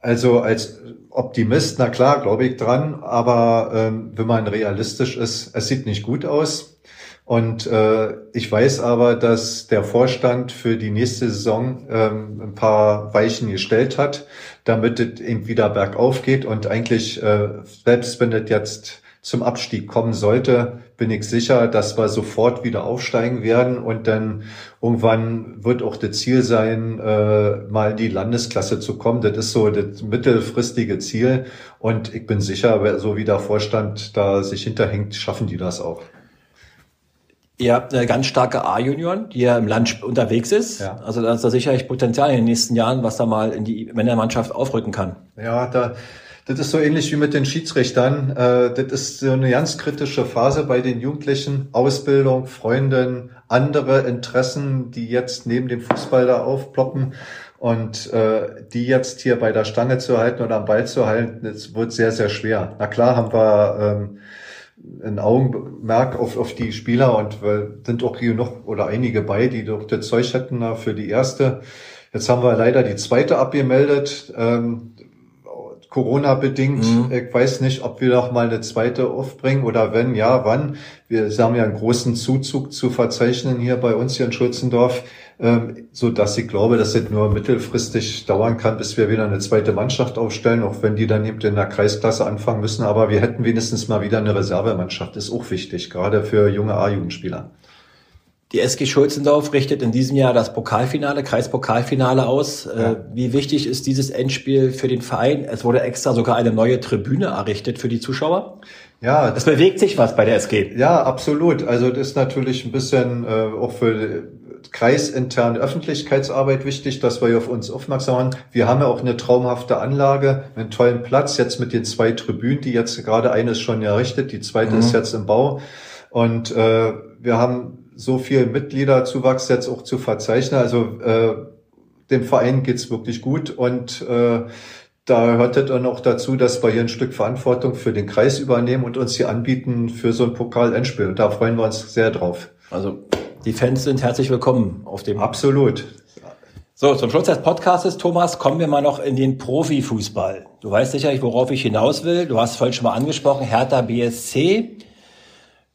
also als Optimist, na klar, glaube ich dran, aber ähm, wenn man realistisch ist, es sieht nicht gut aus. Und äh, ich weiß aber, dass der Vorstand für die nächste Saison ähm, ein paar Weichen gestellt hat, damit es eben wieder bergauf geht. Und eigentlich, äh, selbst wenn es jetzt zum Abstieg kommen sollte, bin ich sicher, dass wir sofort wieder aufsteigen werden und dann irgendwann wird auch das Ziel sein, äh, mal in die Landesklasse zu kommen. Das ist so das mittelfristige Ziel und ich bin sicher, so wie der Vorstand da sich hinterhängt, schaffen die das auch. Ihr habt eine ganz starke A-Junioren, die ja im Land unterwegs ist. Ja. Also da ist da sicherlich Potenzial in den nächsten Jahren, was da mal in die Männermannschaft aufrücken kann. Ja, da das ist so ähnlich wie mit den Schiedsrichtern. Äh, das ist so eine ganz kritische Phase bei den Jugendlichen. Ausbildung, Freunden, andere Interessen, die jetzt neben dem Fußball da aufploppen. Und äh, die jetzt hier bei der Stange zu halten oder am Ball zu halten, das wird sehr, sehr schwer. Na klar haben wir ähm, ein Augenmerk auf, auf die Spieler und sind auch hier noch oder einige bei, die doch das Zeug hätten für die erste. Jetzt haben wir leider die zweite abgemeldet. Ähm, Corona-bedingt. Mhm. Ich weiß nicht, ob wir noch mal eine zweite aufbringen oder wenn, ja, wann. Wir haben ja einen großen Zuzug zu verzeichnen hier bei uns hier in Schulzendorf, ähm, so dass ich glaube, dass es nur mittelfristig dauern kann, bis wir wieder eine zweite Mannschaft aufstellen, auch wenn die dann eben in der Kreisklasse anfangen müssen. Aber wir hätten wenigstens mal wieder eine Reservemannschaft. ist auch wichtig, gerade für junge A-Jugendspieler. Die SG Schulzendorf richtet in diesem Jahr das Pokalfinale, Kreispokalfinale aus. Äh, ja. Wie wichtig ist dieses Endspiel für den Verein? Es wurde extra sogar eine neue Tribüne errichtet für die Zuschauer. Ja, es bewegt sich was bei der SG. Ja, absolut. Also das ist natürlich ein bisschen äh, auch für kreisinterne Öffentlichkeitsarbeit wichtig, dass wir auf uns aufmerksam machen. Wir haben ja auch eine traumhafte Anlage, einen tollen Platz, jetzt mit den zwei Tribünen, die jetzt gerade eine ist schon errichtet, die zweite mhm. ist jetzt im Bau. Und äh, wir haben so viel Mitgliederzuwachs jetzt auch zu verzeichnen. Also äh, dem Verein geht's wirklich gut und äh, da hört es dann auch dazu, dass wir hier ein Stück Verantwortung für den Kreis übernehmen und uns hier anbieten für so ein Pokal-Endspiel. Und da freuen wir uns sehr drauf. Also die Fans sind herzlich willkommen auf dem. Absolut. So, zum Schluss des Podcasts, Thomas, kommen wir mal noch in den Profifußball. Du weißt sicherlich, worauf ich hinaus will. Du hast vorhin schon mal angesprochen, Hertha BSC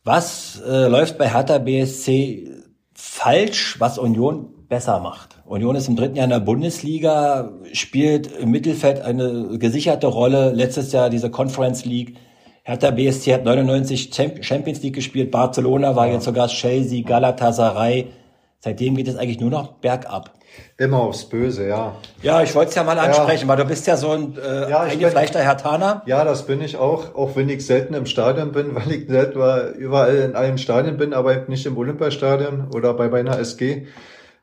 was äh, läuft bei Hertha BSC falsch, was Union besser macht? Union ist im dritten Jahr in der Bundesliga, spielt im Mittelfeld eine gesicherte Rolle. Letztes Jahr diese Conference League. Hertha BSC hat 99 Champions League gespielt. Barcelona war jetzt sogar Chelsea, Galatasaray. Seitdem geht es eigentlich nur noch bergab. Immer aufs Böse, ja. Ja, ich wollte es ja mal ansprechen, ja. weil du bist ja so ein äh, ja, eingefleischter Hertaner. Ja, das bin ich auch, auch wenn ich selten im Stadion bin, weil ich selten überall in allen Stadien bin, aber nicht im Olympiastadion oder bei meiner SG.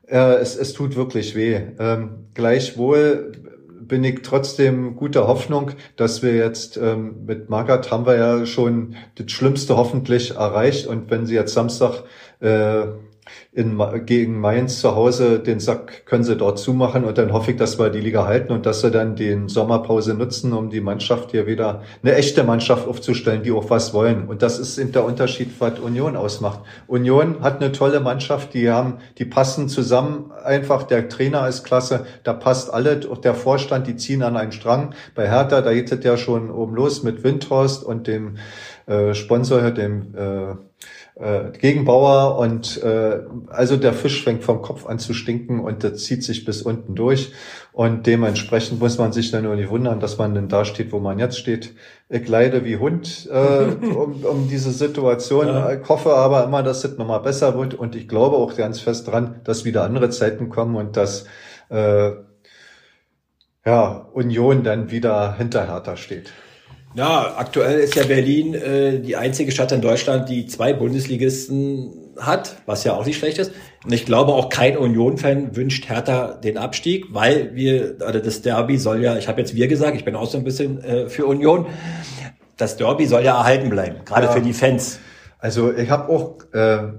Äh, es, es tut wirklich weh. Ähm, gleichwohl bin ich trotzdem guter Hoffnung, dass wir jetzt ähm, mit Magath haben wir ja schon das Schlimmste hoffentlich erreicht und wenn sie jetzt Samstag äh, in, gegen Mainz zu Hause den Sack können sie dort zumachen und dann hoffe ich, dass wir die Liga halten und dass sie dann den Sommerpause nutzen, um die Mannschaft hier wieder eine echte Mannschaft aufzustellen, die auch was wollen. Und das ist eben der Unterschied, was Union ausmacht. Union hat eine tolle Mannschaft, die haben, die passen zusammen einfach. Der Trainer ist klasse, da passt alles. Auch der Vorstand, die ziehen an einen Strang. Bei Hertha, da geht es ja schon oben los mit Windhorst und dem äh, Sponsor, dem äh, äh, Gegenbauer und äh, also der Fisch fängt vom Kopf an zu stinken und das zieht sich bis unten durch und dementsprechend muss man sich dann nur nicht wundern, dass man denn da steht, wo man jetzt steht. Ich leide wie Hund äh, um, um diese Situation. Ja. Ich hoffe aber immer, dass es nochmal besser wird und ich glaube auch ganz fest dran, dass wieder andere Zeiten kommen und dass äh, ja, Union dann wieder hinter Hertha steht. Ja, aktuell ist ja Berlin äh, die einzige Stadt in Deutschland, die zwei Bundesligisten hat, was ja auch nicht schlecht ist. Und ich glaube, auch kein Union-Fan wünscht Hertha den Abstieg, weil wir, also das Derby soll ja, ich habe jetzt wir gesagt, ich bin auch so ein bisschen äh, für Union. Das Derby soll ja erhalten bleiben, gerade ja. für die Fans. Also ich habe auch äh,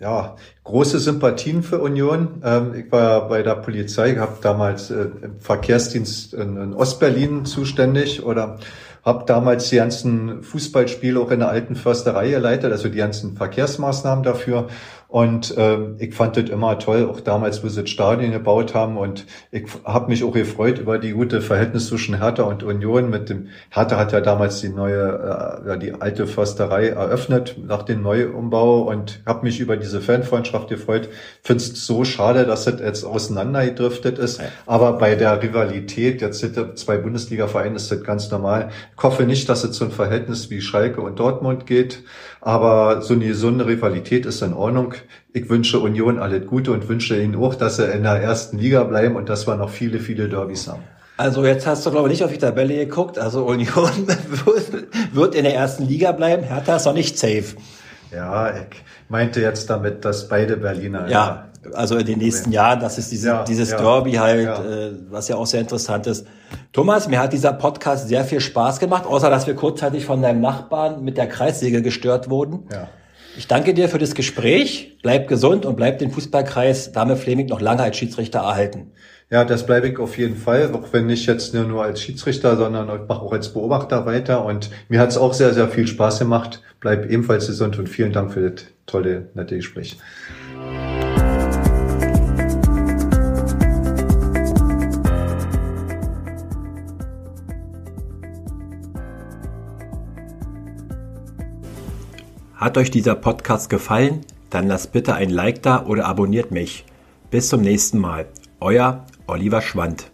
ja, große Sympathien für Union. Ähm, ich war bei der Polizei, habe damals äh, im Verkehrsdienst in, in Ostberlin zuständig oder habe damals die ganzen Fußballspiele auch in der alten Försterei geleitet, also die ganzen Verkehrsmaßnahmen dafür. Und äh, ich fand das immer toll, auch damals, wo sie das Stadion gebaut haben. Und ich habe mich auch gefreut über die gute Verhältnis zwischen Hertha und Union. Mit dem Hertha hat ja damals die neue, äh, ja, die alte Försterei eröffnet nach dem Neuumbau und habe mich über diese Fanfreundschaft gefreut. Finde es so schade, dass es jetzt auseinandergedriftet ist. Aber bei der Rivalität, jetzt sind zwei Bundesliga-Vereine, ist das ganz normal. Ich hoffe nicht, dass es so ein Verhältnis wie Schalke und Dortmund geht. Aber so eine gesunde Rivalität ist in Ordnung. Ich wünsche Union alles Gute und wünsche Ihnen auch, dass Sie in der ersten Liga bleiben und dass wir noch viele, viele Derbys haben. Also jetzt hast du, glaube ich, nicht auf die Tabelle geguckt. Also Union wird in der ersten Liga bleiben. Hertha ist noch nicht safe. Ja, ich meinte jetzt damit, dass beide Berliner. Ja, also in den nächsten Jahren, das ist diese, ja, dieses ja, Derby halt, ja. Äh, was ja auch sehr interessant ist. Thomas, mir hat dieser Podcast sehr viel Spaß gemacht, außer dass wir kurzzeitig von deinem Nachbarn mit der Kreissäge gestört wurden. Ja. Ich danke dir für das Gespräch. Bleib gesund und bleib den Fußballkreis Dame Fleming noch lange als Schiedsrichter erhalten. Ja, das bleibe ich auf jeden Fall, auch wenn nicht jetzt nur, nur als Schiedsrichter, sondern ich mache auch als Beobachter weiter. Und mir hat es auch sehr, sehr viel Spaß gemacht. Bleib ebenfalls gesund und vielen Dank für das tolle, nette Gespräch. Hat euch dieser Podcast gefallen? Dann lasst bitte ein Like da oder abonniert mich. Bis zum nächsten Mal. Euer Oliver Schwand.